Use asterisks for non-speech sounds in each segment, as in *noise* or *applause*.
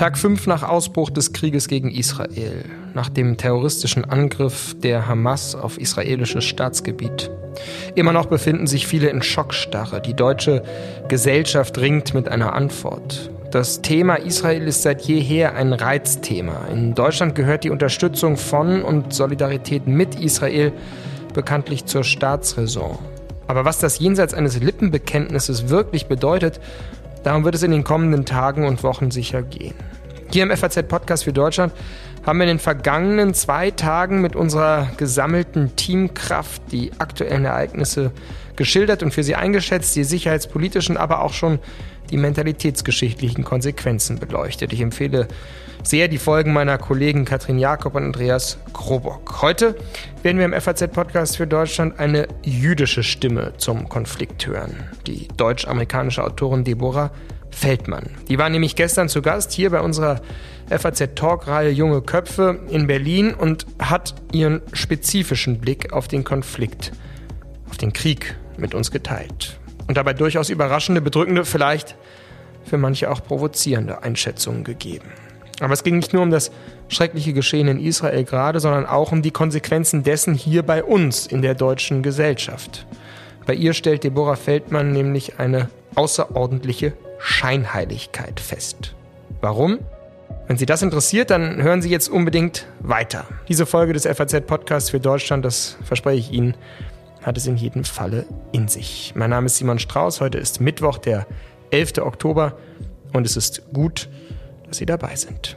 Tag 5 nach Ausbruch des Krieges gegen Israel, nach dem terroristischen Angriff der Hamas auf israelisches Staatsgebiet. Immer noch befinden sich viele in Schockstarre. Die deutsche Gesellschaft ringt mit einer Antwort. Das Thema Israel ist seit jeher ein Reizthema. In Deutschland gehört die Unterstützung von und Solidarität mit Israel bekanntlich zur Staatsräson. Aber was das jenseits eines Lippenbekenntnisses wirklich bedeutet, Darum wird es in den kommenden Tagen und Wochen sicher gehen. Hier im FAZ Podcast für Deutschland haben wir in den vergangenen zwei Tagen mit unserer gesammelten Teamkraft die aktuellen Ereignisse geschildert und für sie eingeschätzt, die sicherheitspolitischen, aber auch schon die mentalitätsgeschichtlichen Konsequenzen beleuchtet. Ich empfehle sehr die Folgen meiner Kollegen Katrin Jakob und Andreas Krobock. Heute werden wir im FAZ-Podcast für Deutschland eine jüdische Stimme zum Konflikt hören. Die deutsch-amerikanische Autorin Deborah Feldmann. Die war nämlich gestern zu Gast hier bei unserer FAZ-Talk-Reihe Junge Köpfe in Berlin und hat ihren spezifischen Blick auf den Konflikt, auf den Krieg mit uns geteilt. Und dabei durchaus überraschende, bedrückende, vielleicht für manche auch provozierende Einschätzungen gegeben. Aber es ging nicht nur um das schreckliche Geschehen in Israel gerade, sondern auch um die Konsequenzen dessen hier bei uns in der deutschen Gesellschaft. Bei ihr stellt Deborah Feldmann nämlich eine außerordentliche Scheinheiligkeit fest. Warum? Wenn Sie das interessiert, dann hören Sie jetzt unbedingt weiter. Diese Folge des FAZ Podcasts für Deutschland, das verspreche ich Ihnen, hat es in jedem Falle in sich. Mein Name ist Simon Strauß. Heute ist Mittwoch, der 11. Oktober und es ist gut, dass Sie dabei sind.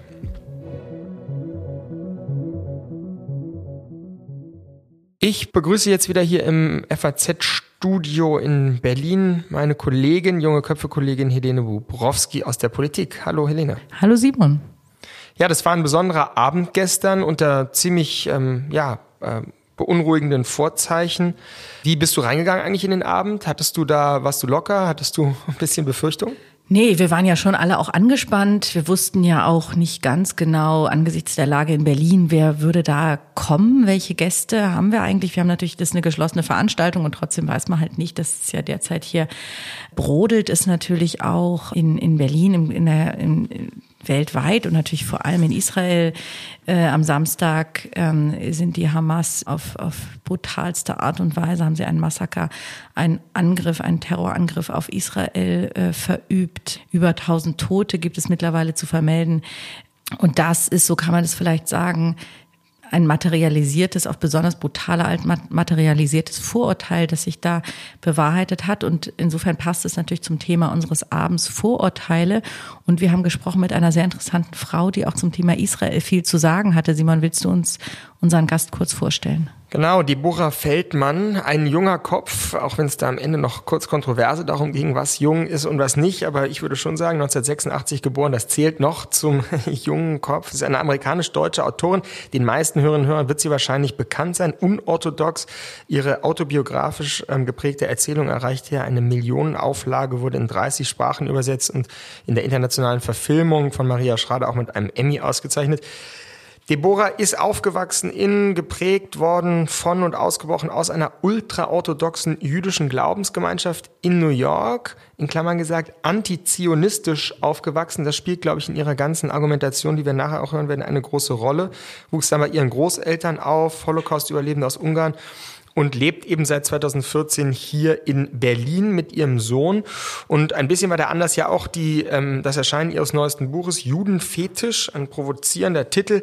Ich begrüße jetzt wieder hier im FAZ-Studio in Berlin meine Kollegin, junge Köpfe-Kollegin Helene Bubrowski aus der Politik. Hallo Helene. Hallo Simon. Ja, das war ein besonderer Abend gestern unter ziemlich ähm, ja, äh, beunruhigenden Vorzeichen. Wie bist du reingegangen eigentlich in den Abend? Hattest du da, warst du locker? Hattest du *laughs* ein bisschen Befürchtung? Nee, wir waren ja schon alle auch angespannt. Wir wussten ja auch nicht ganz genau angesichts der Lage in Berlin, wer würde da kommen, welche Gäste haben wir eigentlich. Wir haben natürlich, das ist eine geschlossene Veranstaltung und trotzdem weiß man halt nicht, dass es ja derzeit hier brodelt, ist natürlich auch in, in Berlin, in, in der, in, weltweit und natürlich vor allem in Israel. Äh, am Samstag ähm, sind die Hamas auf, auf brutalste Art und Weise, haben sie einen Massaker, einen Angriff, einen Terrorangriff auf Israel äh, verübt. Über 1000 Tote gibt es mittlerweile zu vermelden. Und das ist, so kann man es vielleicht sagen, ein materialisiertes, auf besonders brutale Art materialisiertes Vorurteil, das sich da bewahrheitet hat. Und insofern passt es natürlich zum Thema unseres Abends Vorurteile. Und wir haben gesprochen mit einer sehr interessanten Frau, die auch zum Thema Israel viel zu sagen hatte. Simon, willst du uns unseren Gast kurz vorstellen? Genau, die Bucher Feldmann, ein junger Kopf, auch wenn es da am Ende noch kurz Kontroverse darum ging, was jung ist und was nicht, aber ich würde schon sagen, 1986 geboren, das zählt noch zum *laughs* jungen Kopf. Sie ist eine amerikanisch-deutsche Autorin. Den meisten Hörerinnen und Hörern wird sie wahrscheinlich bekannt sein. Unorthodox. Ihre autobiografisch ähm, geprägte Erzählung erreichte ja eine Millionenauflage, wurde in 30 Sprachen übersetzt und in der internationalen Verfilmung von Maria Schrader auch mit einem Emmy ausgezeichnet. Deborah ist aufgewachsen in, geprägt worden von und ausgebrochen aus einer ultraorthodoxen jüdischen Glaubensgemeinschaft in New York, in Klammern gesagt, antizionistisch aufgewachsen. Das spielt, glaube ich, in ihrer ganzen Argumentation, die wir nachher auch hören werden, eine große Rolle. Wuchs dann bei ihren Großeltern auf, Holocaust-Überlebende aus Ungarn und lebt eben seit 2014 hier in Berlin mit ihrem Sohn. Und ein bisschen war der Anlass ja auch die, ähm, das Erscheinen ihres neuesten Buches Judenfetisch, ein provozierender Titel,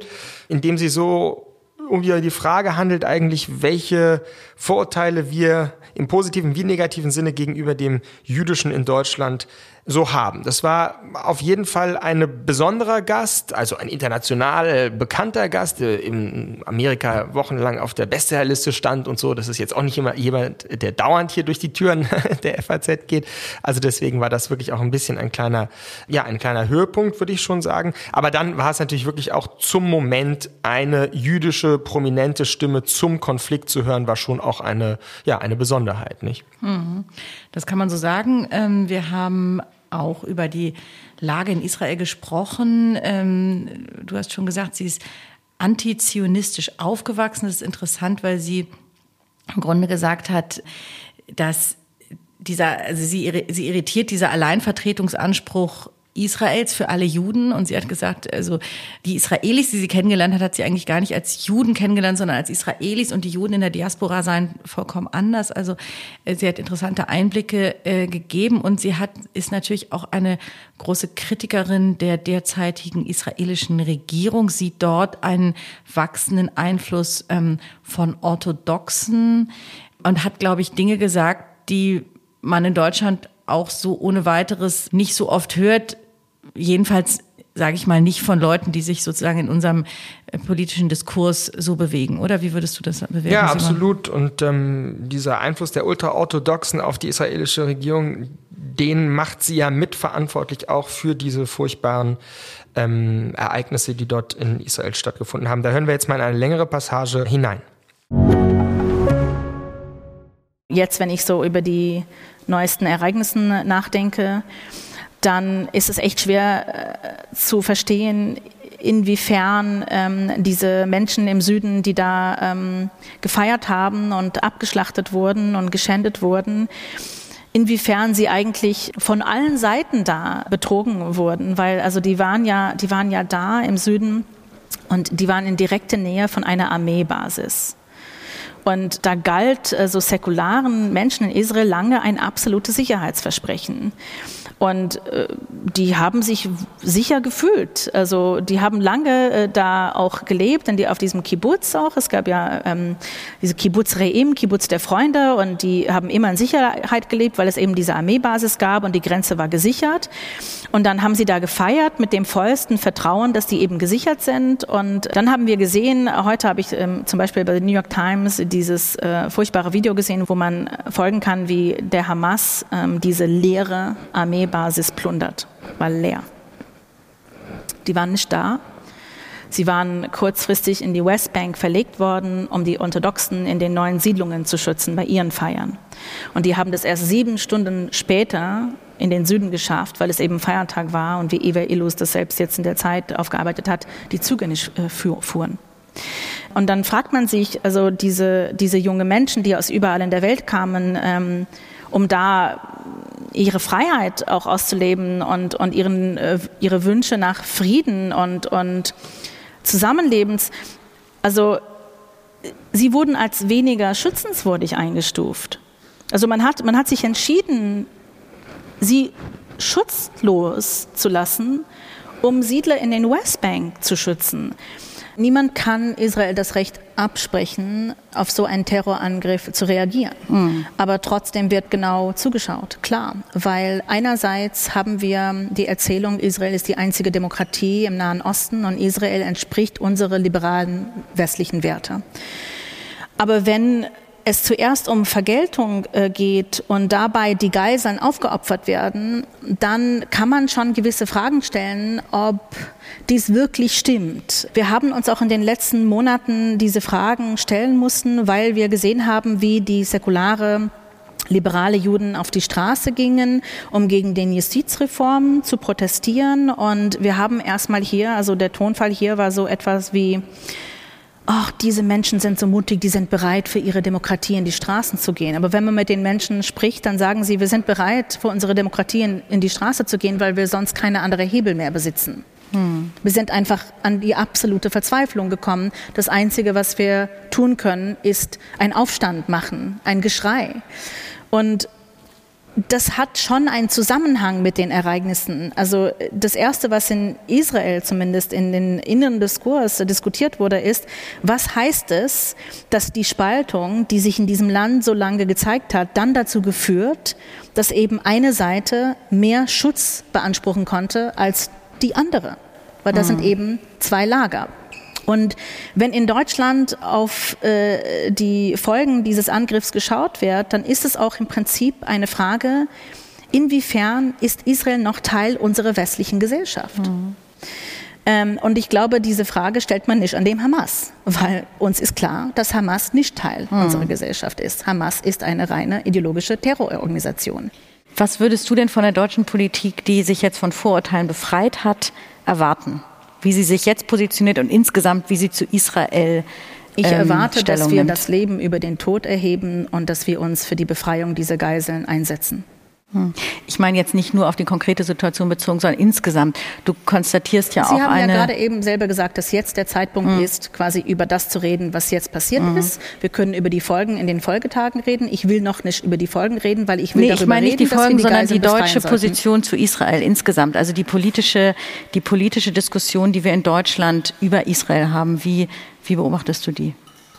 in dem sie so um die Frage handelt eigentlich, welche Vorurteile wir im positiven wie negativen Sinne gegenüber dem Jüdischen in Deutschland so haben. Das war auf jeden Fall ein besonderer Gast, also ein international bekannter Gast, der in Amerika wochenlang auf der Bestsellerliste stand und so. Das ist jetzt auch nicht immer jemand, der dauernd hier durch die Türen *laughs* der FAZ geht. Also deswegen war das wirklich auch ein bisschen ein kleiner, ja, ein kleiner Höhepunkt, würde ich schon sagen. Aber dann war es natürlich wirklich auch zum Moment eine jüdische prominente Stimme zum Konflikt zu hören, war schon auch eine, ja, eine Besonderheit, nicht? Mhm. Das kann man so sagen. Ähm, wir haben auch über die Lage in Israel gesprochen. Ähm, du hast schon gesagt, sie ist antizionistisch aufgewachsen. Das ist interessant, weil sie im Grunde gesagt hat, dass dieser, also sie, sie irritiert dieser Alleinvertretungsanspruch Israels für alle Juden. Und sie hat gesagt, also die Israelis, die sie kennengelernt hat, hat sie eigentlich gar nicht als Juden kennengelernt, sondern als Israelis. Und die Juden in der Diaspora seien vollkommen anders. Also äh, sie hat interessante Einblicke äh, gegeben. Und sie hat, ist natürlich auch eine große Kritikerin der derzeitigen israelischen Regierung, sieht dort einen wachsenden Einfluss ähm, von Orthodoxen und hat, glaube ich, Dinge gesagt, die man in Deutschland auch so ohne weiteres nicht so oft hört jedenfalls sage ich mal, nicht von Leuten, die sich sozusagen in unserem äh, politischen Diskurs so bewegen, oder? Wie würdest du das bewerten? Ja, absolut. Und ähm, dieser Einfluss der Ultraorthodoxen auf die israelische Regierung, den macht sie ja mitverantwortlich auch für diese furchtbaren ähm, Ereignisse, die dort in Israel stattgefunden haben. Da hören wir jetzt mal in eine längere Passage hinein. Jetzt, wenn ich so über die neuesten Ereignissen nachdenke, dann ist es echt schwer äh, zu verstehen, inwiefern ähm, diese Menschen im Süden, die da ähm, gefeiert haben und abgeschlachtet wurden und geschändet wurden, inwiefern sie eigentlich von allen Seiten da betrogen wurden, weil also die waren ja, die waren ja da im Süden und die waren in direkter Nähe von einer Armeebasis. Und da galt äh, so säkularen Menschen in Israel lange ein absolutes Sicherheitsversprechen. Und äh, die haben sich sicher gefühlt. Also die haben lange äh, da auch gelebt, denn die auf diesem Kibbutz auch. Es gab ja ähm, diese Kibbutz Reim, Kibbutz der Freunde, und die haben immer in Sicherheit gelebt, weil es eben diese Armeebasis gab und die Grenze war gesichert. Und dann haben sie da gefeiert mit dem vollsten Vertrauen, dass die eben gesichert sind. Und dann haben wir gesehen, heute habe ich ähm, zum Beispiel bei der New York Times dieses äh, furchtbare Video gesehen, wo man folgen kann, wie der Hamas ähm, diese leere Armee Armeebasis plundert, war leer. Die waren nicht da. Sie waren kurzfristig in die Westbank verlegt worden, um die Orthodoxen in den neuen Siedlungen zu schützen bei ihren Feiern. Und die haben das erst sieben Stunden später in den Süden geschafft, weil es eben Feiertag war und wie Eva Illus das selbst jetzt in der Zeit aufgearbeitet hat, die Züge nicht äh, fuhren. Und dann fragt man sich, also diese, diese junge Menschen, die aus überall in der Welt kamen, ähm, um da ihre Freiheit auch auszuleben und, und ihren, äh, ihre Wünsche nach Frieden und, und Zusammenlebens. Also sie wurden als weniger schützenswürdig eingestuft. Also man hat, man hat sich entschieden, sie schutzlos zu lassen, um Siedler in den Westbank zu schützen. Niemand kann Israel das Recht absprechen, auf so einen Terrorangriff zu reagieren. Mhm. Aber trotzdem wird genau zugeschaut, klar. Weil einerseits haben wir die Erzählung, Israel ist die einzige Demokratie im Nahen Osten und Israel entspricht unsere liberalen westlichen Werte. Aber wenn es zuerst um Vergeltung äh, geht und dabei die Geiseln aufgeopfert werden, dann kann man schon gewisse Fragen stellen, ob dies wirklich stimmt. Wir haben uns auch in den letzten Monaten diese Fragen stellen mussten, weil wir gesehen haben, wie die säkulare liberale Juden auf die Straße gingen, um gegen den Justizreform zu protestieren. Und wir haben erstmal hier, also der Tonfall hier war so etwas wie, ach, diese Menschen sind so mutig, die sind bereit, für ihre Demokratie in die Straßen zu gehen. Aber wenn man mit den Menschen spricht, dann sagen sie, wir sind bereit, für unsere Demokratie in, in die Straße zu gehen, weil wir sonst keine andere Hebel mehr besitzen. Hm. Wir sind einfach an die absolute Verzweiflung gekommen. Das Einzige, was wir tun können, ist ein Aufstand machen, ein Geschrei. Und das hat schon einen Zusammenhang mit den Ereignissen. Also das Erste, was in Israel zumindest in den inneren Diskurs diskutiert wurde, ist, was heißt es, dass die Spaltung, die sich in diesem Land so lange gezeigt hat, dann dazu geführt, dass eben eine Seite mehr Schutz beanspruchen konnte als die andere. Weil das mhm. sind eben zwei Lager. Und wenn in Deutschland auf äh, die Folgen dieses Angriffs geschaut wird, dann ist es auch im Prinzip eine Frage, inwiefern ist Israel noch Teil unserer westlichen Gesellschaft? Mhm. Ähm, und ich glaube, diese Frage stellt man nicht an dem Hamas, weil uns ist klar, dass Hamas nicht Teil mhm. unserer Gesellschaft ist. Hamas ist eine reine ideologische Terrororganisation. Was würdest du denn von der deutschen Politik, die sich jetzt von Vorurteilen befreit hat, erwarten? Wie sie sich jetzt positioniert und insgesamt, wie sie zu Israel Ich ähm, erwarte, dass wir nimmt. das Leben über den Tod erheben und dass wir uns für die Befreiung dieser Geiseln einsetzen. Hm. Ich meine jetzt nicht nur auf die konkrete Situation bezogen, sondern insgesamt. Du konstatierst ja Sie auch eine... Sie haben ja gerade eben selber gesagt, dass jetzt der Zeitpunkt hm. ist, quasi über das zu reden, was jetzt passiert hm. ist. Wir können über die Folgen in den Folgetagen reden. Ich will noch nicht über die Folgen reden, weil ich will nee, darüber ich meine nicht reden, die Folgen, die sondern die deutsche Position zu Israel insgesamt. Also die politische, die politische Diskussion, die wir in Deutschland über Israel haben. Wie, wie beobachtest du die?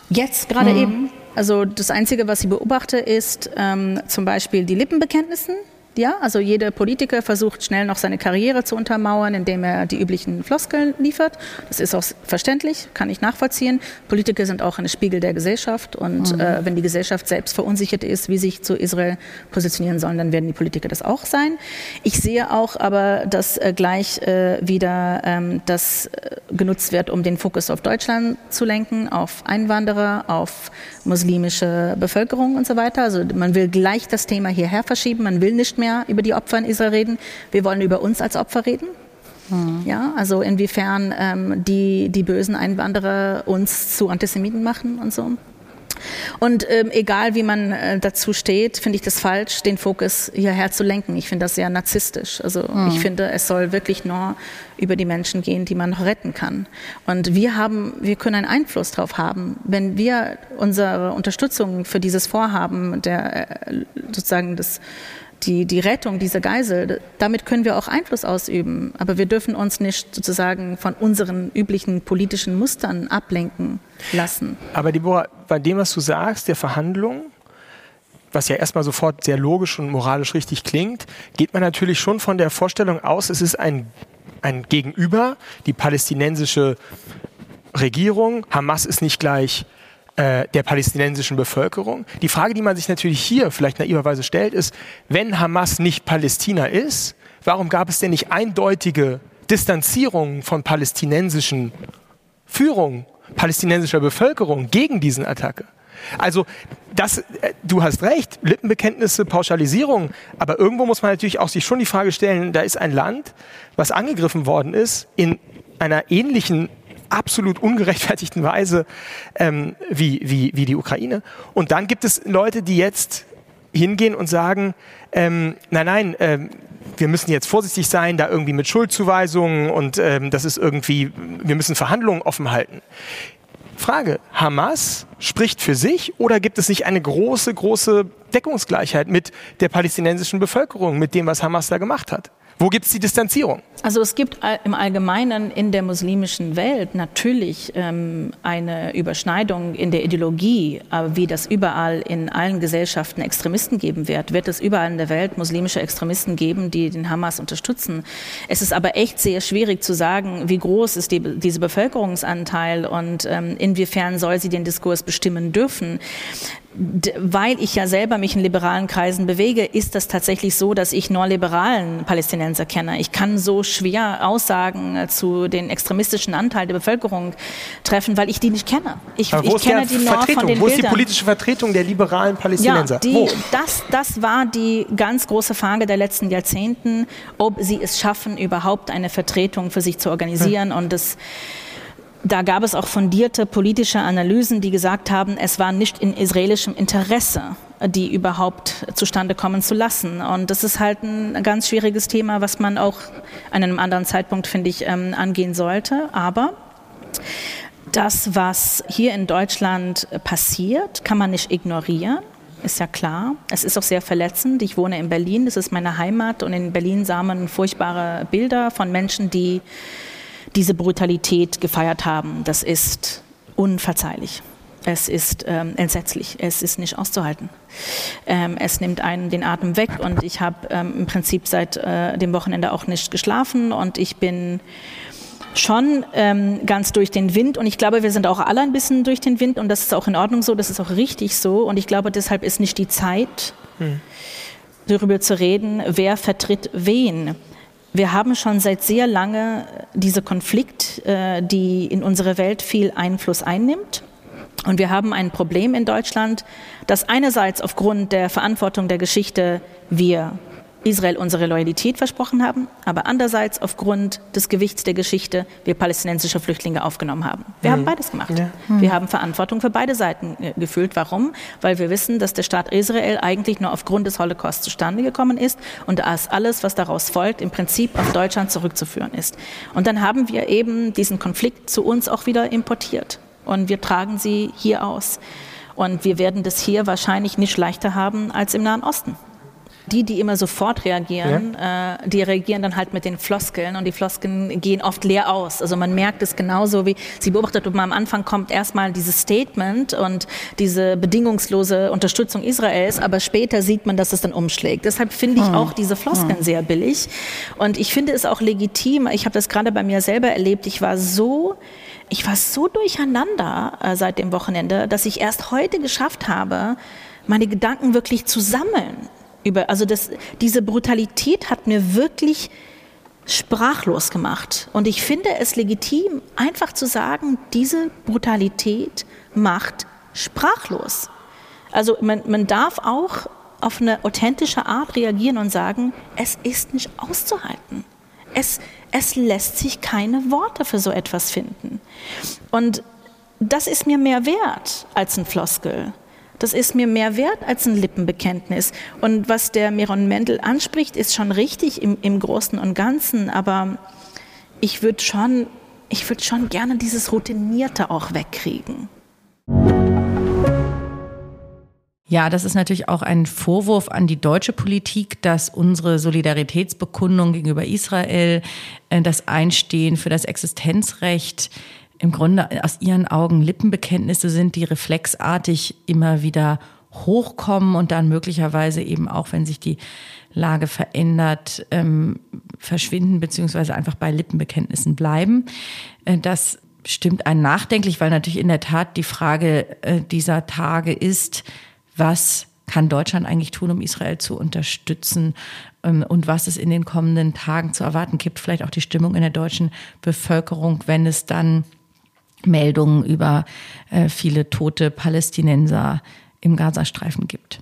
Jetzt gerade mhm. eben. Also das Einzige, was ich beobachte, ist ähm, zum Beispiel die Lippenbekenntnissen ja, also jeder Politiker versucht schnell noch seine Karriere zu untermauern, indem er die üblichen Floskeln liefert. Das ist auch verständlich, kann ich nachvollziehen. Politiker sind auch ein Spiegel der Gesellschaft und mhm. äh, wenn die Gesellschaft selbst verunsichert ist, wie sich zu Israel positionieren sollen, dann werden die Politiker das auch sein. Ich sehe auch aber, dass äh, gleich äh, wieder ähm, das äh, genutzt wird, um den Fokus auf Deutschland zu lenken, auf Einwanderer, auf muslimische Bevölkerung und so weiter. Also man will gleich das Thema hierher verschieben, man will nicht mehr über die Opfer in Israel reden. Wir wollen über uns als Opfer reden. Mhm. Ja, also inwiefern ähm, die, die bösen Einwanderer uns zu Antisemiten machen und so. Und ähm, egal wie man äh, dazu steht, finde ich das falsch, den Fokus hierher zu lenken. Ich finde das sehr narzisstisch. Also mhm. ich finde, es soll wirklich nur über die Menschen gehen, die man noch retten kann. Und wir haben, wir können einen Einfluss darauf haben, wenn wir unsere Unterstützung für dieses Vorhaben der äh, sozusagen des die, die Rettung dieser Geisel, damit können wir auch Einfluss ausüben. Aber wir dürfen uns nicht sozusagen von unseren üblichen politischen Mustern ablenken lassen. Aber Deborah, bei dem, was du sagst, der Verhandlung, was ja erstmal sofort sehr logisch und moralisch richtig klingt, geht man natürlich schon von der Vorstellung aus, es ist ein, ein Gegenüber, die palästinensische Regierung, Hamas ist nicht gleich äh, der palästinensischen Bevölkerung. Die Frage, die man sich natürlich hier vielleicht naiverweise stellt, ist, wenn Hamas nicht Palästina ist, warum gab es denn nicht eindeutige Distanzierungen von palästinensischen Führung, palästinensischer Bevölkerung gegen diesen Attacke? Also das, äh, du hast recht, Lippenbekenntnisse, Pauschalisierung, aber irgendwo muss man natürlich auch sich schon die Frage stellen, da ist ein Land, was angegriffen worden ist, in einer ähnlichen absolut ungerechtfertigten Weise ähm, wie, wie, wie die Ukraine. Und dann gibt es Leute, die jetzt hingehen und sagen, ähm, nein, nein, ähm, wir müssen jetzt vorsichtig sein, da irgendwie mit Schuldzuweisungen und ähm, das ist irgendwie, wir müssen Verhandlungen offen halten. Frage, Hamas spricht für sich oder gibt es nicht eine große, große Deckungsgleichheit mit der palästinensischen Bevölkerung, mit dem, was Hamas da gemacht hat? Wo gibt es die Distanzierung? Also es gibt im Allgemeinen in der muslimischen Welt natürlich ähm, eine Überschneidung in der Ideologie, aber wie das überall in allen Gesellschaften Extremisten geben wird, wird es überall in der Welt muslimische Extremisten geben, die den Hamas unterstützen. Es ist aber echt sehr schwierig zu sagen, wie groß ist die, dieser Bevölkerungsanteil und ähm, inwiefern soll sie den Diskurs bestimmen dürfen weil ich ja selber mich in liberalen Kreisen bewege, ist das tatsächlich so, dass ich nur liberalen Palästinenser kenne. Ich kann so schwer Aussagen äh, zu den extremistischen Anteil der Bevölkerung treffen, weil ich die nicht kenne. Ich, Aber wo ich kenne die nur Vertretung? von den Wo ist die politische Vertretung der liberalen Palästinenser? Ja, die, das, das war die ganz große Frage der letzten Jahrzehnten, ob sie es schaffen, überhaupt eine Vertretung für sich zu organisieren. Hm. Und das da gab es auch fundierte politische Analysen, die gesagt haben, es war nicht in israelischem Interesse, die überhaupt zustande kommen zu lassen. Und das ist halt ein ganz schwieriges Thema, was man auch an einem anderen Zeitpunkt, finde ich, ähm, angehen sollte. Aber das, was hier in Deutschland passiert, kann man nicht ignorieren. Ist ja klar. Es ist auch sehr verletzend. Ich wohne in Berlin, das ist meine Heimat. Und in Berlin sah man furchtbare Bilder von Menschen, die diese Brutalität gefeiert haben, das ist unverzeihlich. Es ist ähm, entsetzlich, es ist nicht auszuhalten. Ähm, es nimmt einen den Atem weg und ich habe ähm, im Prinzip seit äh, dem Wochenende auch nicht geschlafen und ich bin schon ähm, ganz durch den Wind und ich glaube, wir sind auch alle ein bisschen durch den Wind und das ist auch in Ordnung so, das ist auch richtig so und ich glaube, deshalb ist nicht die Zeit, hm. darüber zu reden, wer vertritt wen. Wir haben schon seit sehr lange diese Konflikt, äh, die in unsere Welt viel Einfluss einnimmt. Und wir haben ein Problem in Deutschland, dass einerseits aufgrund der Verantwortung der Geschichte wir Israel unsere Loyalität versprochen haben, aber andererseits aufgrund des Gewichts der Geschichte wir palästinensische Flüchtlinge aufgenommen haben. Wir mhm. haben beides gemacht. Ja. Mhm. Wir haben Verantwortung für beide Seiten äh, gefühlt. Warum? Weil wir wissen, dass der Staat Israel eigentlich nur aufgrund des Holocaust zustande gekommen ist und dass alles, was daraus folgt, im Prinzip auf Deutschland zurückzuführen ist. Und dann haben wir eben diesen Konflikt zu uns auch wieder importiert und wir tragen sie hier aus. Und wir werden das hier wahrscheinlich nicht leichter haben als im Nahen Osten die, die immer sofort reagieren, ja. äh, die reagieren dann halt mit den Floskeln und die Floskeln gehen oft leer aus. Also man merkt es genauso wie sie beobachtet, ob man am Anfang kommt erstmal dieses Statement und diese bedingungslose Unterstützung Israels, aber später sieht man, dass es dann umschlägt. Deshalb finde ich hm. auch diese Floskeln hm. sehr billig und ich finde es auch legitim. Ich habe das gerade bei mir selber erlebt. Ich war so ich war so durcheinander äh, seit dem Wochenende, dass ich erst heute geschafft habe, meine Gedanken wirklich zu sammeln über, also das, diese Brutalität hat mir wirklich sprachlos gemacht. Und ich finde es legitim, einfach zu sagen, diese Brutalität macht sprachlos. Also man, man darf auch auf eine authentische Art reagieren und sagen, es ist nicht auszuhalten. Es, es lässt sich keine Worte für so etwas finden. Und das ist mir mehr wert als ein Floskel. Das ist mir mehr wert als ein Lippenbekenntnis. Und was der Miron Mendel anspricht, ist schon richtig im, im Großen und Ganzen, aber ich würde schon, ich würde schon gerne dieses Routinierte auch wegkriegen. Ja, das ist natürlich auch ein Vorwurf an die deutsche Politik, dass unsere Solidaritätsbekundung gegenüber Israel, äh, das Einstehen für das Existenzrecht im Grunde aus ihren Augen Lippenbekenntnisse sind, die reflexartig immer wieder hochkommen und dann möglicherweise eben auch, wenn sich die Lage verändert, ähm, verschwinden beziehungsweise einfach bei Lippenbekenntnissen bleiben. Äh, das stimmt einen nachdenklich, weil natürlich in der Tat die Frage äh, dieser Tage ist, was kann Deutschland eigentlich tun, um Israel zu unterstützen ähm, und was es in den kommenden Tagen zu erwarten gibt, vielleicht auch die Stimmung in der deutschen Bevölkerung, wenn es dann Meldungen über äh, viele tote Palästinenser im Gazastreifen gibt.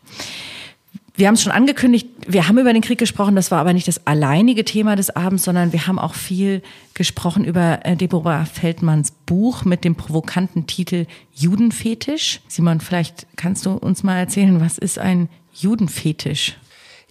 Wir haben es schon angekündigt, wir haben über den Krieg gesprochen, das war aber nicht das alleinige Thema des Abends, sondern wir haben auch viel gesprochen über äh, Deborah Feldmanns Buch mit dem provokanten Titel Judenfetisch. Simon, vielleicht kannst du uns mal erzählen, was ist ein Judenfetisch?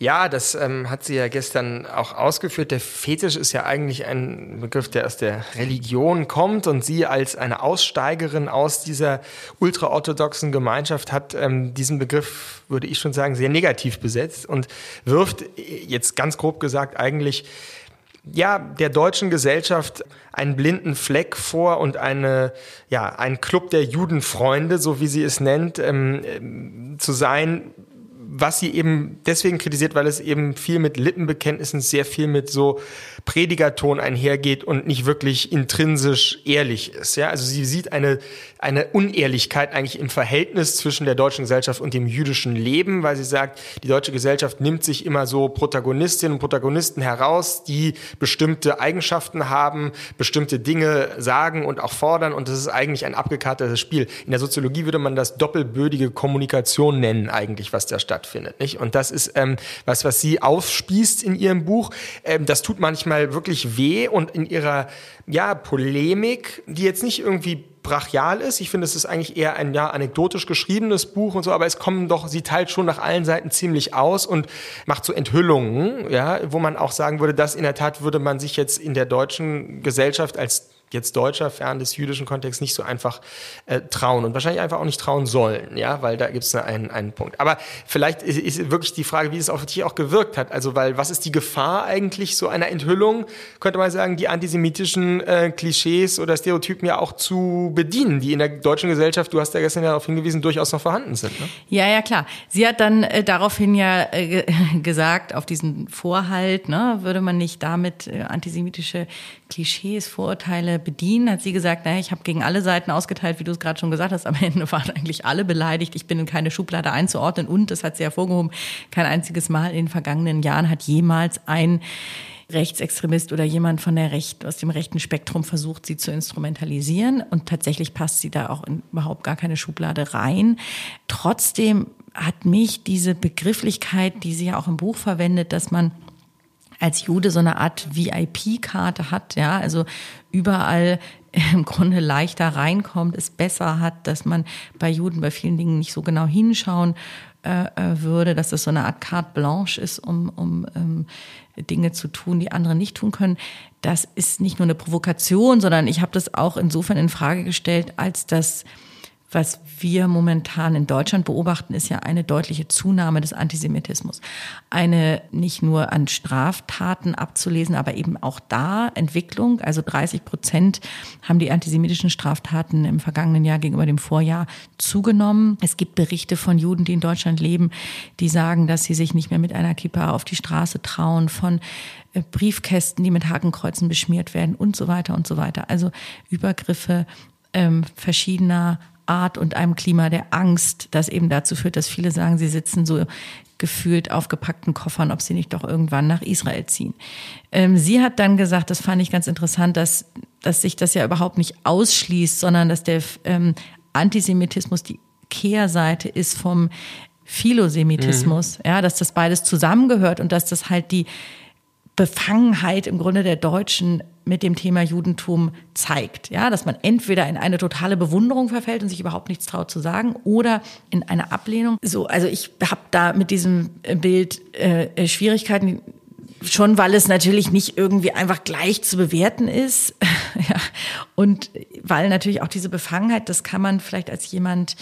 Ja, das ähm, hat sie ja gestern auch ausgeführt. Der Fetisch ist ja eigentlich ein Begriff, der aus der Religion kommt und sie als eine Aussteigerin aus dieser ultraorthodoxen Gemeinschaft hat ähm, diesen Begriff, würde ich schon sagen, sehr negativ besetzt und wirft jetzt ganz grob gesagt eigentlich ja, der deutschen Gesellschaft einen blinden Fleck vor und eine, ja, ein Club der Judenfreunde, so wie sie es nennt, ähm, äh, zu sein, was sie eben deswegen kritisiert, weil es eben viel mit Lippenbekenntnissen, sehr viel mit so Predigerton einhergeht und nicht wirklich intrinsisch ehrlich ist. Ja, also sie sieht eine eine Unehrlichkeit eigentlich im Verhältnis zwischen der deutschen Gesellschaft und dem jüdischen Leben, weil sie sagt, die deutsche Gesellschaft nimmt sich immer so Protagonistinnen und Protagonisten heraus, die bestimmte Eigenschaften haben, bestimmte Dinge sagen und auch fordern und das ist eigentlich ein abgekartetes Spiel. In der Soziologie würde man das doppelbödige Kommunikation nennen eigentlich, was da stattfindet, nicht? Und das ist ähm, was, was sie aufspießt in ihrem Buch. Ähm, das tut manchmal wirklich weh und in ihrer ja Polemik, die jetzt nicht irgendwie brachial ist. Ich finde, es ist eigentlich eher ein ja anekdotisch geschriebenes Buch und so, aber es kommen doch, sie teilt schon nach allen Seiten ziemlich aus und macht so Enthüllungen, ja, wo man auch sagen würde, dass in der Tat würde man sich jetzt in der deutschen Gesellschaft als jetzt Deutscher fern des jüdischen Kontexts nicht so einfach äh, trauen und wahrscheinlich einfach auch nicht trauen sollen, ja, weil da gibt es einen, einen Punkt. Aber vielleicht ist, ist wirklich die Frage, wie es auf dich auch gewirkt hat. Also, weil was ist die Gefahr eigentlich so einer Enthüllung, könnte man sagen, die antisemitischen äh, Klischees oder Stereotypen ja auch zu bedienen, die in der deutschen Gesellschaft, du hast ja gestern darauf hingewiesen, durchaus noch vorhanden sind. Ne? Ja, ja, klar. Sie hat dann äh, daraufhin ja äh, *laughs* gesagt, auf diesen Vorhalt, ne, würde man nicht damit äh, antisemitische Klischees, Vorurteile bedienen, hat sie gesagt, naja, ich habe gegen alle Seiten ausgeteilt, wie du es gerade schon gesagt hast. Am Ende *laughs* waren eigentlich alle beleidigt. Ich bin in keine Schublade einzuordnen. Und, das hat sie hervorgehoben, kein einziges Mal in den vergangenen Jahren hat jemals ein Rechtsextremist oder jemand von der Recht, aus dem rechten Spektrum versucht, sie zu instrumentalisieren. Und tatsächlich passt sie da auch in überhaupt gar keine Schublade rein. Trotzdem hat mich diese Begrifflichkeit, die sie ja auch im Buch verwendet, dass man als Jude so eine Art VIP-Karte hat, ja, also überall *laughs* im Grunde leichter reinkommt, es besser hat, dass man bei Juden bei vielen Dingen nicht so genau hinschauen äh, äh, würde, dass das so eine Art carte blanche ist, um, um ähm, Dinge zu tun, die andere nicht tun können. Das ist nicht nur eine Provokation, sondern ich habe das auch insofern in Frage gestellt, als dass was wir momentan in Deutschland beobachten, ist ja eine deutliche Zunahme des Antisemitismus. Eine nicht nur an Straftaten abzulesen, aber eben auch da Entwicklung. Also 30 Prozent haben die antisemitischen Straftaten im vergangenen Jahr gegenüber dem Vorjahr zugenommen. Es gibt Berichte von Juden, die in Deutschland leben, die sagen, dass sie sich nicht mehr mit einer Kippa auf die Straße trauen, von äh, Briefkästen, die mit Hakenkreuzen beschmiert werden und so weiter und so weiter. Also Übergriffe ähm, verschiedener Art und einem Klima der Angst, das eben dazu führt, dass viele sagen, sie sitzen so gefühlt auf gepackten Koffern, ob sie nicht doch irgendwann nach Israel ziehen. Ähm, sie hat dann gesagt, das fand ich ganz interessant, dass, dass sich das ja überhaupt nicht ausschließt, sondern dass der ähm, Antisemitismus die Kehrseite ist vom Philosemitismus, mhm. ja, dass das beides zusammengehört und dass das halt die Befangenheit im Grunde der Deutschen mit dem Thema Judentum zeigt. Ja, dass man entweder in eine totale Bewunderung verfällt und sich überhaupt nichts traut zu sagen oder in eine Ablehnung. So, also ich habe da mit diesem Bild äh, Schwierigkeiten schon weil es natürlich nicht irgendwie einfach gleich zu bewerten ist. *laughs* ja. Und weil natürlich auch diese Befangenheit, das kann man vielleicht als jemand,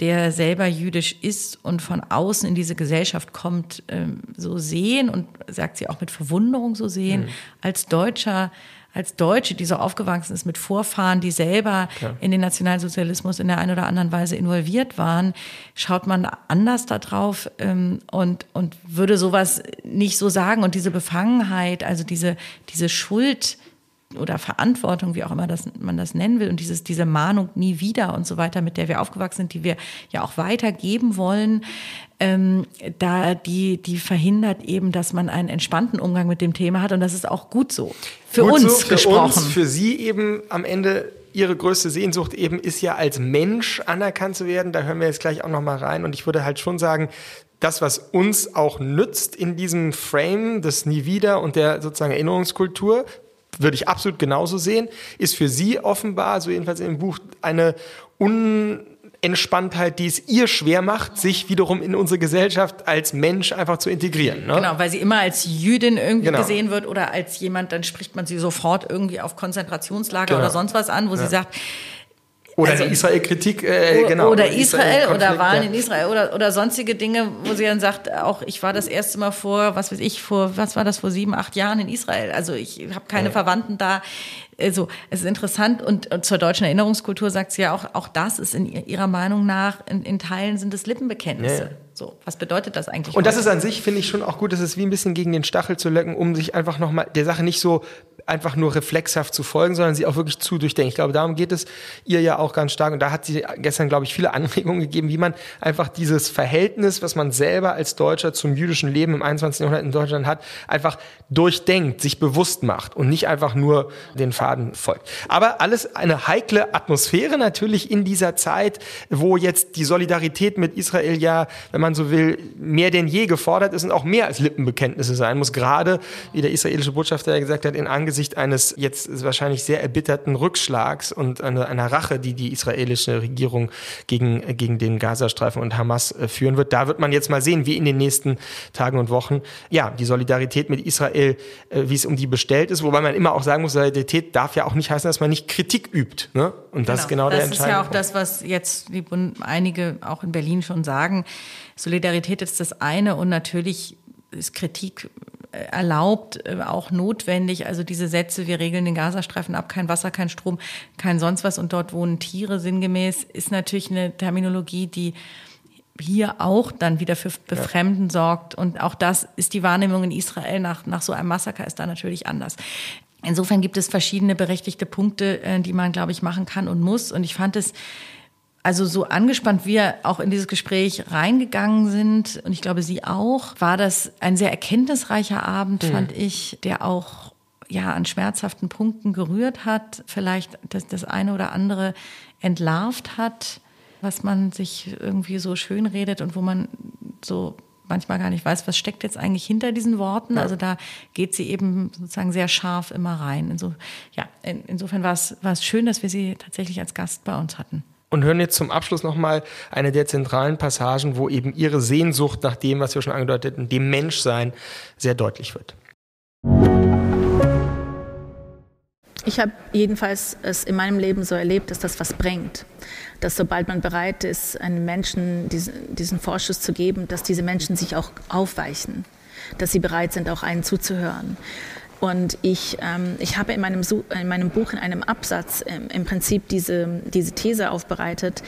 der selber jüdisch ist und von außen in diese Gesellschaft kommt, ähm, so sehen und sagt sie auch mit Verwunderung so sehen. Mhm. Als Deutscher, als Deutsche, die so aufgewachsen ist mit Vorfahren, die selber Klar. in den Nationalsozialismus in der einen oder anderen Weise involviert waren, schaut man anders da drauf ähm, und, und würde sowas nicht so sagen. Und diese Befangenheit, also diese, diese Schuld, oder Verantwortung, wie auch immer das, man das nennen will, und dieses, diese Mahnung nie wieder und so weiter, mit der wir aufgewachsen sind, die wir ja auch weitergeben wollen, ähm, da die, die verhindert eben, dass man einen entspannten Umgang mit dem Thema hat und das ist auch gut so. Für gut uns so, für gesprochen. Uns, für Sie eben am Ende ihre größte Sehnsucht eben ist ja als Mensch anerkannt zu werden. Da hören wir jetzt gleich auch noch mal rein. Und ich würde halt schon sagen, das, was uns auch nützt in diesem Frame des Nie wieder und der sozusagen Erinnerungskultur, würde ich absolut genauso sehen, ist für sie offenbar, so jedenfalls im Buch, eine Unentspanntheit, die es ihr schwer macht, sich wiederum in unsere Gesellschaft als Mensch einfach zu integrieren. Ne? Genau, weil sie immer als Jüdin irgendwie genau. gesehen wird oder als jemand, dann spricht man sie sofort irgendwie auf Konzentrationslager genau. oder sonst was an, wo ja. sie sagt, oder also, Israel-Kritik, äh, genau. Oder Israel, oder Wahlen in Israel oder, oder sonstige Dinge, wo sie dann sagt, auch ich war das erste Mal vor, was weiß ich, vor, was war das, vor sieben, acht Jahren in Israel. Also ich habe keine ja. Verwandten da. Also es ist interessant und, und, zur deutschen Erinnerungskultur sagt sie ja auch, auch das ist in ihrer Meinung nach, in, in Teilen sind es Lippenbekenntnisse. Ja, so, was bedeutet das eigentlich? Und das ist an sich, finde ich, schon auch gut, das ist wie ein bisschen gegen den Stachel zu löcken, um sich einfach nochmal der Sache nicht so einfach nur reflexhaft zu folgen, sondern sie auch wirklich zu durchdenken. Ich glaube, darum geht es ihr ja auch ganz stark. Und da hat sie gestern, glaube ich, viele *laughs* Anregungen gegeben, wie man einfach dieses Verhältnis, was man selber als Deutscher zum jüdischen Leben im 21. Jahrhundert in Deutschland hat, einfach durchdenkt, sich bewusst macht und nicht einfach nur den Faden folgt. Aber alles eine heikle Atmosphäre natürlich in dieser Zeit, wo jetzt die Solidarität mit Israel ja, wenn man so will, mehr denn je gefordert ist und auch mehr als Lippenbekenntnisse sein muss. Gerade, wie der israelische Botschafter ja gesagt hat, in Angesicht angesichts eines jetzt wahrscheinlich sehr erbitterten Rückschlags und einer, einer Rache, die die israelische Regierung gegen, gegen den Gazastreifen und Hamas äh, führen wird. Da wird man jetzt mal sehen, wie in den nächsten Tagen und Wochen, ja, die Solidarität mit Israel, äh, wie es um die bestellt ist. Wobei man immer auch sagen muss, Solidarität darf ja auch nicht heißen, dass man nicht Kritik übt. Ne? Und das genau, ist genau der Das ist ja auch das, was jetzt die Bund einige auch in Berlin schon sagen. Solidarität ist das eine und natürlich ist Kritik erlaubt, äh, auch notwendig. Also diese Sätze, wir regeln den Gazastreifen ab, kein Wasser, kein Strom, kein sonst was und dort wohnen Tiere sinngemäß, ist natürlich eine Terminologie, die hier auch dann wieder für Befremden ja. sorgt. Und auch das ist die Wahrnehmung in Israel nach, nach so einem Massaker ist da natürlich anders. Insofern gibt es verschiedene berechtigte Punkte, äh, die man, glaube ich, machen kann und muss. Und ich fand es also so angespannt wir auch in dieses Gespräch reingegangen sind, und ich glaube Sie auch, war das ein sehr erkenntnisreicher Abend, mhm. fand ich, der auch ja an schmerzhaften Punkten gerührt hat, vielleicht das, das eine oder andere entlarvt hat, was man sich irgendwie so schön redet und wo man so manchmal gar nicht weiß, was steckt jetzt eigentlich hinter diesen Worten. Ja. Also da geht sie eben sozusagen sehr scharf immer rein. Inso, ja, in, insofern war es, war es schön, dass wir sie tatsächlich als Gast bei uns hatten. Und hören jetzt zum Abschluss nochmal eine der zentralen Passagen, wo eben ihre Sehnsucht nach dem, was wir schon angedeutet haben, dem Menschsein sehr deutlich wird. Ich habe jedenfalls es in meinem Leben so erlebt, dass das was bringt. Dass sobald man bereit ist, einem Menschen diesen, diesen Vorschuss zu geben, dass diese Menschen sich auch aufweichen, dass sie bereit sind, auch einen zuzuhören. Und ich, ähm, ich habe in meinem, in meinem Buch in einem Absatz ähm, im Prinzip diese, diese These aufbereitet,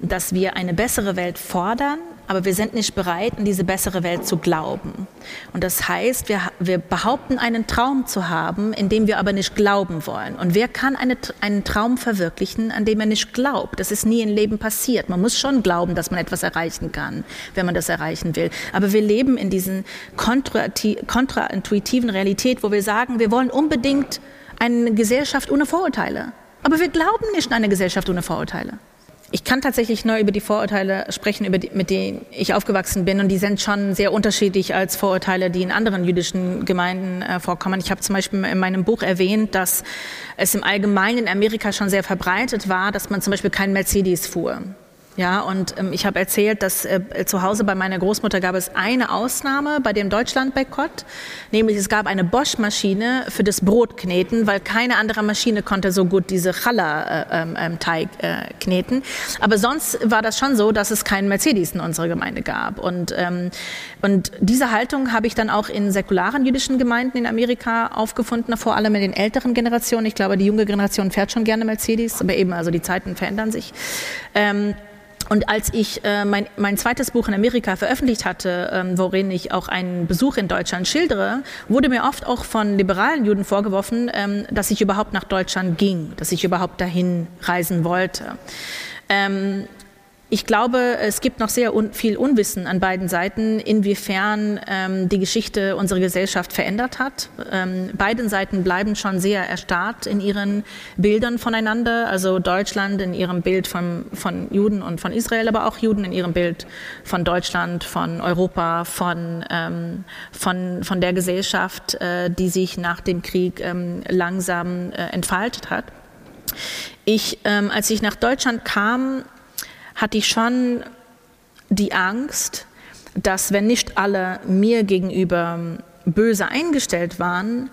dass wir eine bessere Welt fordern, aber wir sind nicht bereit, in diese bessere Welt zu glauben. Und das heißt, wir, wir behaupten, einen Traum zu haben, in dem wir aber nicht glauben wollen. Und wer kann eine, einen Traum verwirklichen, an dem er nicht glaubt? Das ist nie im Leben passiert. Man muss schon glauben, dass man etwas erreichen kann, wenn man das erreichen will. Aber wir leben in diesen kontraintuitiven Realität, wo wir sagen, wir wollen unbedingt eine Gesellschaft ohne Vorurteile. Aber wir glauben nicht an eine Gesellschaft ohne Vorurteile. Ich kann tatsächlich nur über die Vorurteile sprechen, die, mit denen ich aufgewachsen bin. Und die sind schon sehr unterschiedlich als Vorurteile, die in anderen jüdischen Gemeinden äh, vorkommen. Ich habe zum Beispiel in meinem Buch erwähnt, dass es im Allgemeinen in Amerika schon sehr verbreitet war, dass man zum Beispiel kein Mercedes fuhr. Ja, und ähm, ich habe erzählt, dass äh, zu Hause bei meiner Großmutter gab es eine Ausnahme bei dem Deutschland-Boykott, nämlich es gab eine Bosch-Maschine für das Brotkneten, weil keine andere Maschine konnte so gut diese Challah-Teig äh, ähm, äh, kneten. Aber sonst war das schon so, dass es keinen Mercedes in unserer Gemeinde gab. Und, ähm, und diese Haltung habe ich dann auch in säkularen jüdischen Gemeinden in Amerika aufgefunden, vor allem in den älteren Generationen. Ich glaube, die junge Generation fährt schon gerne Mercedes, aber eben, also die Zeiten verändern sich. Ähm, und als ich äh, mein, mein zweites Buch in Amerika veröffentlicht hatte, ähm, worin ich auch einen Besuch in Deutschland schildere, wurde mir oft auch von liberalen Juden vorgeworfen, ähm, dass ich überhaupt nach Deutschland ging, dass ich überhaupt dahin reisen wollte. Ähm, ich glaube, es gibt noch sehr un viel Unwissen an beiden Seiten, inwiefern ähm, die Geschichte unsere Gesellschaft verändert hat. Ähm, beiden Seiten bleiben schon sehr erstarrt in ihren Bildern voneinander. Also Deutschland in ihrem Bild von, von Juden und von Israel, aber auch Juden in ihrem Bild von Deutschland, von Europa, von, ähm, von, von der Gesellschaft, äh, die sich nach dem Krieg ähm, langsam äh, entfaltet hat. Ich, ähm, als ich nach Deutschland kam, hatte ich schon die Angst, dass wenn nicht alle mir gegenüber böse eingestellt waren,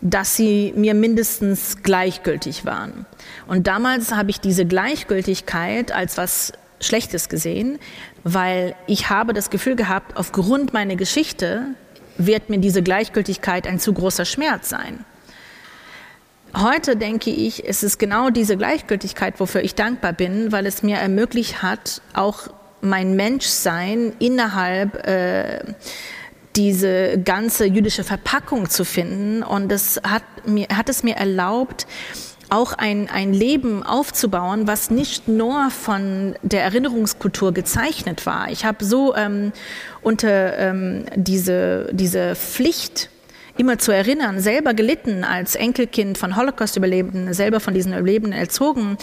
dass sie mir mindestens gleichgültig waren. Und damals habe ich diese Gleichgültigkeit als was Schlechtes gesehen, weil ich habe das Gefühl gehabt, aufgrund meiner Geschichte wird mir diese Gleichgültigkeit ein zu großer Schmerz sein. Heute denke ich, es ist genau diese Gleichgültigkeit, wofür ich dankbar bin, weil es mir ermöglicht hat, auch mein Menschsein innerhalb äh, diese ganze jüdische Verpackung zu finden. Und es hat, mir, hat es mir erlaubt, auch ein, ein Leben aufzubauen, was nicht nur von der Erinnerungskultur gezeichnet war. Ich habe so ähm, unter ähm, diese, diese Pflicht immer zu erinnern, selber gelitten als Enkelkind von Holocaust-Überlebenden, selber von diesen Überlebenden erzogen.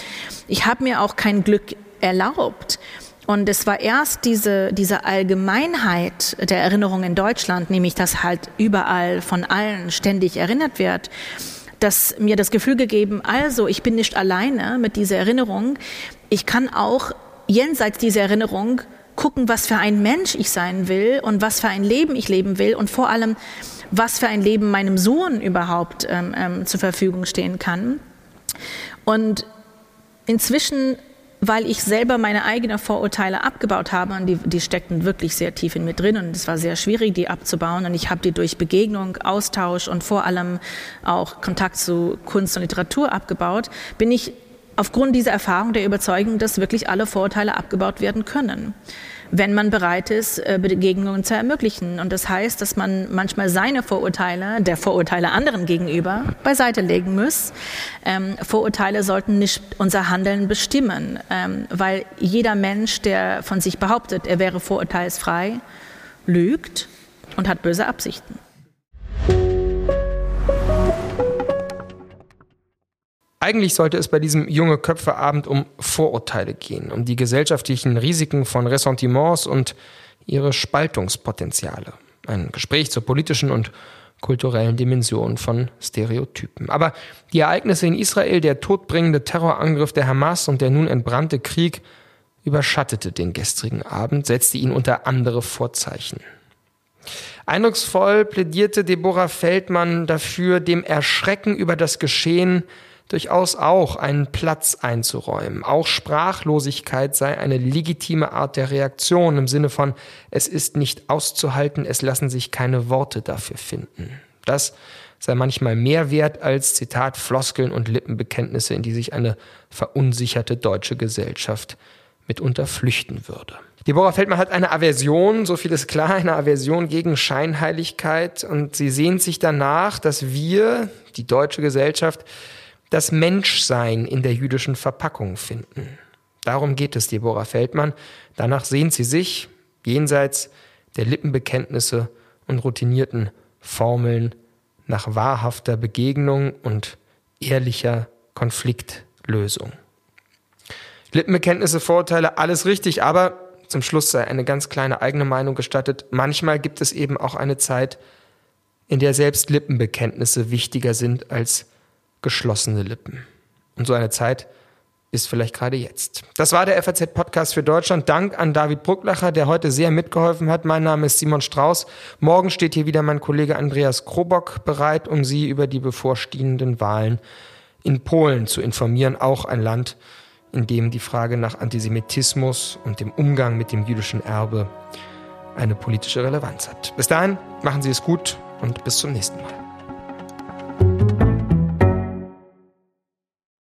Ich habe mir auch kein Glück erlaubt. Und es war erst diese, diese Allgemeinheit der Erinnerung in Deutschland, nämlich dass halt überall von allen ständig erinnert wird, dass mir das Gefühl gegeben, also ich bin nicht alleine mit dieser Erinnerung. Ich kann auch jenseits dieser Erinnerung gucken, was für ein Mensch ich sein will und was für ein Leben ich leben will und vor allem, was für ein Leben meinem Sohn überhaupt ähm, ähm, zur Verfügung stehen kann. Und inzwischen weil ich selber meine eigenen Vorurteile abgebaut habe und die, die steckten wirklich sehr tief in mir drin und es war sehr schwierig, die abzubauen und ich habe die durch Begegnung, Austausch und vor allem auch Kontakt zu Kunst und Literatur abgebaut, bin ich aufgrund dieser Erfahrung der Überzeugung, dass wirklich alle Vorurteile abgebaut werden können wenn man bereit ist, äh, Begegnungen zu ermöglichen. Und das heißt, dass man manchmal seine Vorurteile, der Vorurteile anderen gegenüber, beiseite legen muss. Ähm, Vorurteile sollten nicht unser Handeln bestimmen, ähm, weil jeder Mensch, der von sich behauptet, er wäre vorurteilsfrei, lügt und hat böse Absichten. Eigentlich sollte es bei diesem junge Köpfe-Abend um Vorurteile gehen, um die gesellschaftlichen Risiken von Ressentiments und ihre Spaltungspotenziale. Ein Gespräch zur politischen und kulturellen Dimension von Stereotypen. Aber die Ereignisse in Israel, der todbringende Terrorangriff der Hamas und der nun entbrannte Krieg überschattete den gestrigen Abend, setzte ihn unter andere Vorzeichen. Eindrucksvoll plädierte Deborah Feldmann dafür, dem Erschrecken über das Geschehen durchaus auch einen Platz einzuräumen. Auch Sprachlosigkeit sei eine legitime Art der Reaktion im Sinne von, es ist nicht auszuhalten, es lassen sich keine Worte dafür finden. Das sei manchmal mehr wert als Zitat Floskeln und Lippenbekenntnisse, in die sich eine verunsicherte deutsche Gesellschaft mitunter flüchten würde. Deborah Feldmann hat eine Aversion, so viel ist klar, eine Aversion gegen Scheinheiligkeit und sie sehnt sich danach, dass wir, die deutsche Gesellschaft, das Menschsein in der jüdischen Verpackung finden. Darum geht es Deborah Feldmann. Danach sehnt sie sich, jenseits der Lippenbekenntnisse und routinierten Formeln, nach wahrhafter Begegnung und ehrlicher Konfliktlösung. Lippenbekenntnisse, Vorurteile, alles richtig, aber zum Schluss sei eine ganz kleine eigene Meinung gestattet. Manchmal gibt es eben auch eine Zeit, in der selbst Lippenbekenntnisse wichtiger sind als geschlossene Lippen. Und so eine Zeit ist vielleicht gerade jetzt. Das war der FAZ-Podcast für Deutschland. Dank an David Brucklacher, der heute sehr mitgeholfen hat. Mein Name ist Simon Strauß. Morgen steht hier wieder mein Kollege Andreas Krobock bereit, um Sie über die bevorstehenden Wahlen in Polen zu informieren. Auch ein Land, in dem die Frage nach Antisemitismus und dem Umgang mit dem jüdischen Erbe eine politische Relevanz hat. Bis dahin, machen Sie es gut und bis zum nächsten Mal.